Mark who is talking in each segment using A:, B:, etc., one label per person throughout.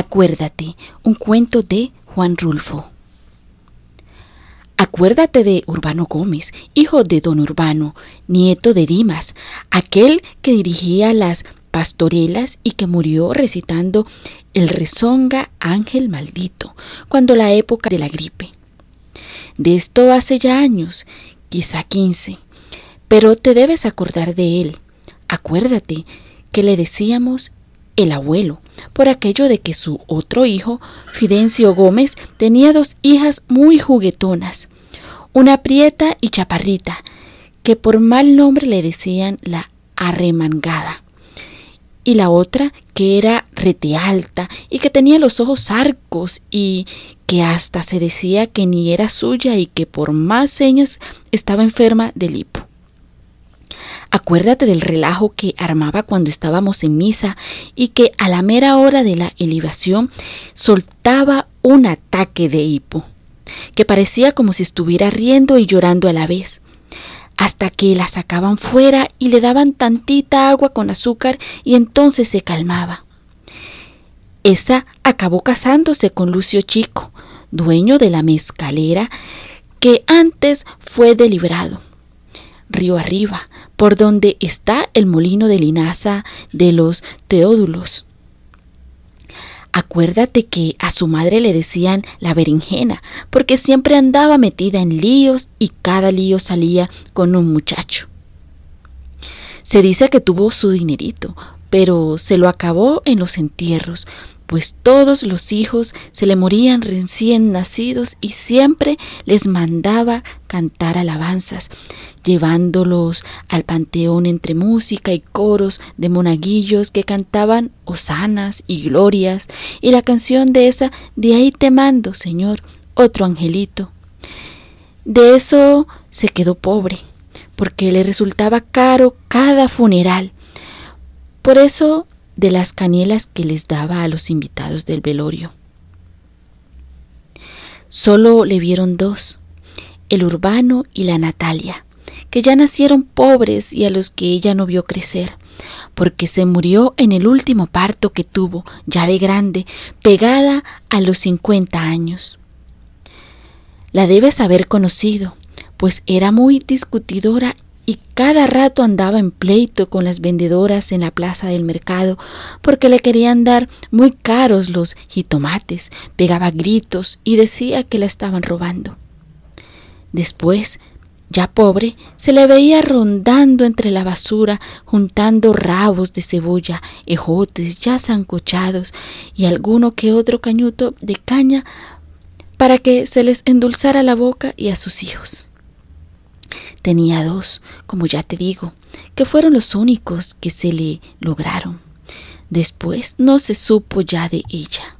A: Acuérdate, un cuento de Juan Rulfo. Acuérdate de Urbano Gómez, hijo de don Urbano, nieto de Dimas, aquel que dirigía las pastorelas y que murió recitando el rezonga Ángel Maldito, cuando la época de la gripe. De esto hace ya años, quizá quince, pero te debes acordar de él. Acuérdate que le decíamos el abuelo, por aquello de que su otro hijo, Fidencio Gómez, tenía dos hijas muy juguetonas, una prieta y chaparrita, que por mal nombre le decían la arremangada, y la otra que era rete alta y que tenía los ojos arcos y que hasta se decía que ni era suya y que por más señas estaba enferma del hipo. Acuérdate del relajo que armaba cuando estábamos en misa y que a la mera hora de la elevación soltaba un ataque de hipo, que parecía como si estuviera riendo y llorando a la vez, hasta que la sacaban fuera y le daban tantita agua con azúcar y entonces se calmaba. Esa acabó casándose con Lucio Chico, dueño de la mezcalera, que antes fue deliberado río arriba, por donde está el molino de linaza de los Teódulos. Acuérdate que a su madre le decían la berenjena, porque siempre andaba metida en líos y cada lío salía con un muchacho. Se dice que tuvo su dinerito, pero se lo acabó en los entierros, pues todos los hijos se le morían recién nacidos y siempre les mandaba cantar alabanzas, llevándolos al panteón entre música y coros de monaguillos que cantaban hosanas y glorias y la canción de esa de ahí te mando, Señor, otro angelito. De eso se quedó pobre, porque le resultaba caro cada funeral. Por eso de las canielas que les daba a los invitados del velorio. Solo le vieron dos, el urbano y la Natalia, que ya nacieron pobres y a los que ella no vio crecer, porque se murió en el último parto que tuvo, ya de grande, pegada a los cincuenta años. La debes haber conocido, pues era muy discutidora y cada rato andaba en pleito con las vendedoras en la plaza del mercado porque le querían dar muy caros los jitomates, pegaba gritos y decía que la estaban robando. Después, ya pobre, se le veía rondando entre la basura, juntando rabos de cebolla, ejotes ya zancochados y alguno que otro cañuto de caña para que se les endulzara la boca y a sus hijos. Tenía dos, como ya te digo, que fueron los únicos que se le lograron. Después no se supo ya de ella.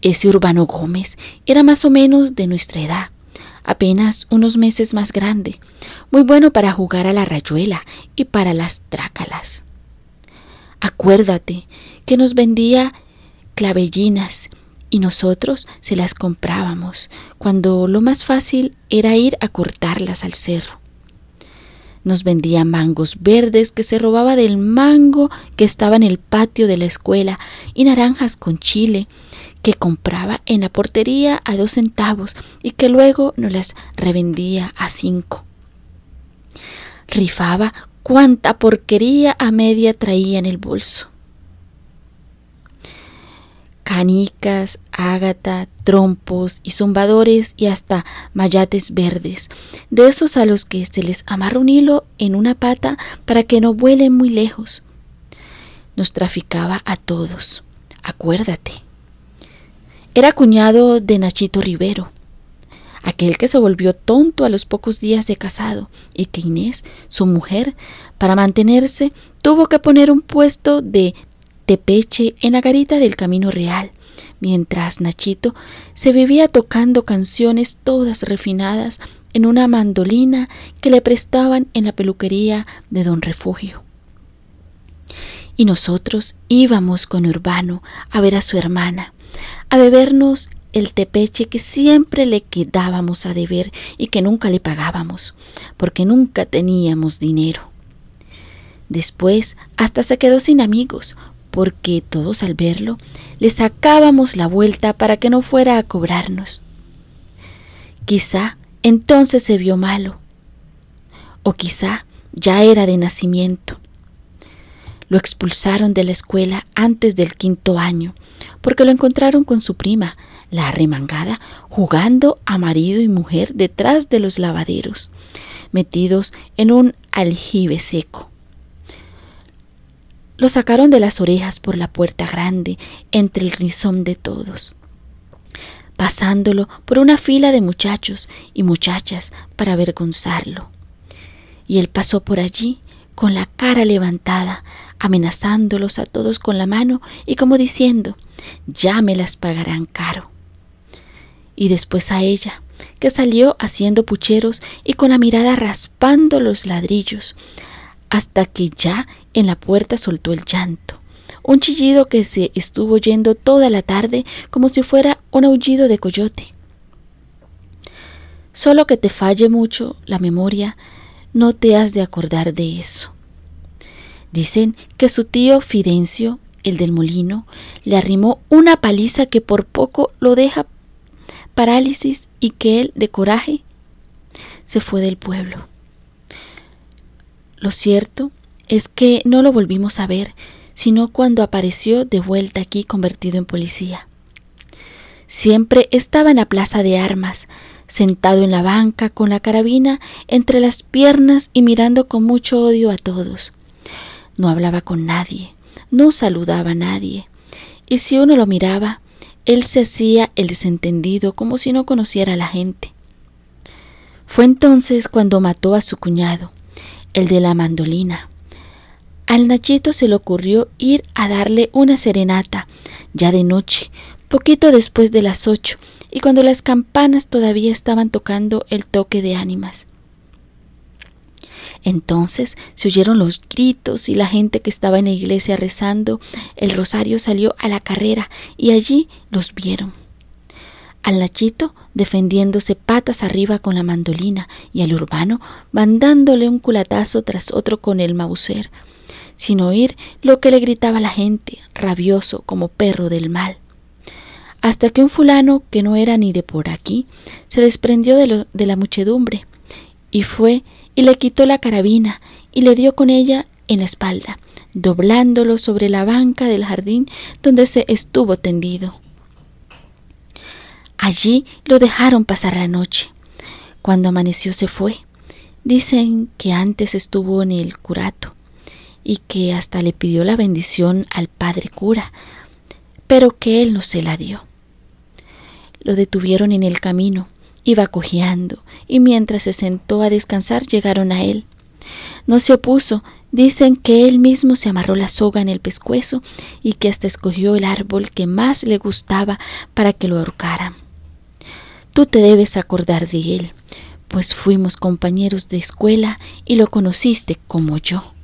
A: Ese Urbano Gómez era más o menos de nuestra edad, apenas unos meses más grande, muy bueno para jugar a la rayuela y para las trácalas. Acuérdate que nos vendía clavellinas y nosotros se las comprábamos, cuando lo más fácil era ir a cortarlas al cerro. Nos vendía mangos verdes que se robaba del mango que estaba en el patio de la escuela y naranjas con chile que compraba en la portería a dos centavos y que luego nos las revendía a cinco. Rifaba cuánta porquería a media traía en el bolso canicas, ágata, trompos y zumbadores y hasta mayates verdes, de esos a los que se les amarra un hilo en una pata para que no vuelen muy lejos. Nos traficaba a todos, acuérdate. Era cuñado de Nachito Rivero, aquel que se volvió tonto a los pocos días de casado y que Inés, su mujer, para mantenerse, tuvo que poner un puesto de Tepeche en la garita del Camino Real, mientras Nachito se vivía tocando canciones todas refinadas en una mandolina que le prestaban en la peluquería de don Refugio. Y nosotros íbamos con Urbano a ver a su hermana, a bebernos el tepeche que siempre le quedábamos a deber y que nunca le pagábamos, porque nunca teníamos dinero. Después hasta se quedó sin amigos, porque todos al verlo le sacábamos la vuelta para que no fuera a cobrarnos. Quizá entonces se vio malo, o quizá ya era de nacimiento. Lo expulsaron de la escuela antes del quinto año, porque lo encontraron con su prima, la arremangada, jugando a marido y mujer detrás de los lavaderos, metidos en un aljibe seco. Lo sacaron de las orejas por la puerta grande, entre el rizón de todos, pasándolo por una fila de muchachos y muchachas para avergonzarlo. Y él pasó por allí con la cara levantada, amenazándolos a todos con la mano y como diciendo, ya me las pagarán caro. Y después a ella, que salió haciendo pucheros y con la mirada raspando los ladrillos, hasta que ya en la puerta soltó el llanto, un chillido que se estuvo oyendo toda la tarde como si fuera un aullido de coyote. Solo que te falle mucho la memoria, no te has de acordar de eso. Dicen que su tío Fidencio, el del molino, le arrimó una paliza que por poco lo deja parálisis y que él, de coraje, se fue del pueblo. Lo cierto es que no lo volvimos a ver, sino cuando apareció de vuelta aquí convertido en policía. Siempre estaba en la plaza de armas, sentado en la banca con la carabina entre las piernas y mirando con mucho odio a todos. No hablaba con nadie, no saludaba a nadie, y si uno lo miraba, él se hacía el desentendido como si no conociera a la gente. Fue entonces cuando mató a su cuñado, el de la mandolina. Al Nachito se le ocurrió ir a darle una serenata, ya de noche, poquito después de las ocho, y cuando las campanas todavía estaban tocando el toque de ánimas. Entonces se oyeron los gritos y la gente que estaba en la iglesia rezando el rosario salió a la carrera y allí los vieron al Nachito defendiéndose patas arriba con la mandolina y al urbano mandándole un culatazo tras otro con el mauser, sin oír lo que le gritaba la gente, rabioso como perro del mal. Hasta que un fulano que no era ni de por aquí se desprendió de, de la muchedumbre y fue y le quitó la carabina y le dio con ella en la espalda, doblándolo sobre la banca del jardín donde se estuvo tendido. Allí lo dejaron pasar la noche. Cuando amaneció se fue. Dicen que antes estuvo en el curato y que hasta le pidió la bendición al padre cura, pero que él no se la dio. Lo detuvieron en el camino, iba cojeando, y mientras se sentó a descansar llegaron a él. No se opuso, dicen que él mismo se amarró la soga en el pescuezo y que hasta escogió el árbol que más le gustaba para que lo ahorcaran. Tú te debes acordar de él, pues fuimos compañeros de escuela y lo conociste como yo.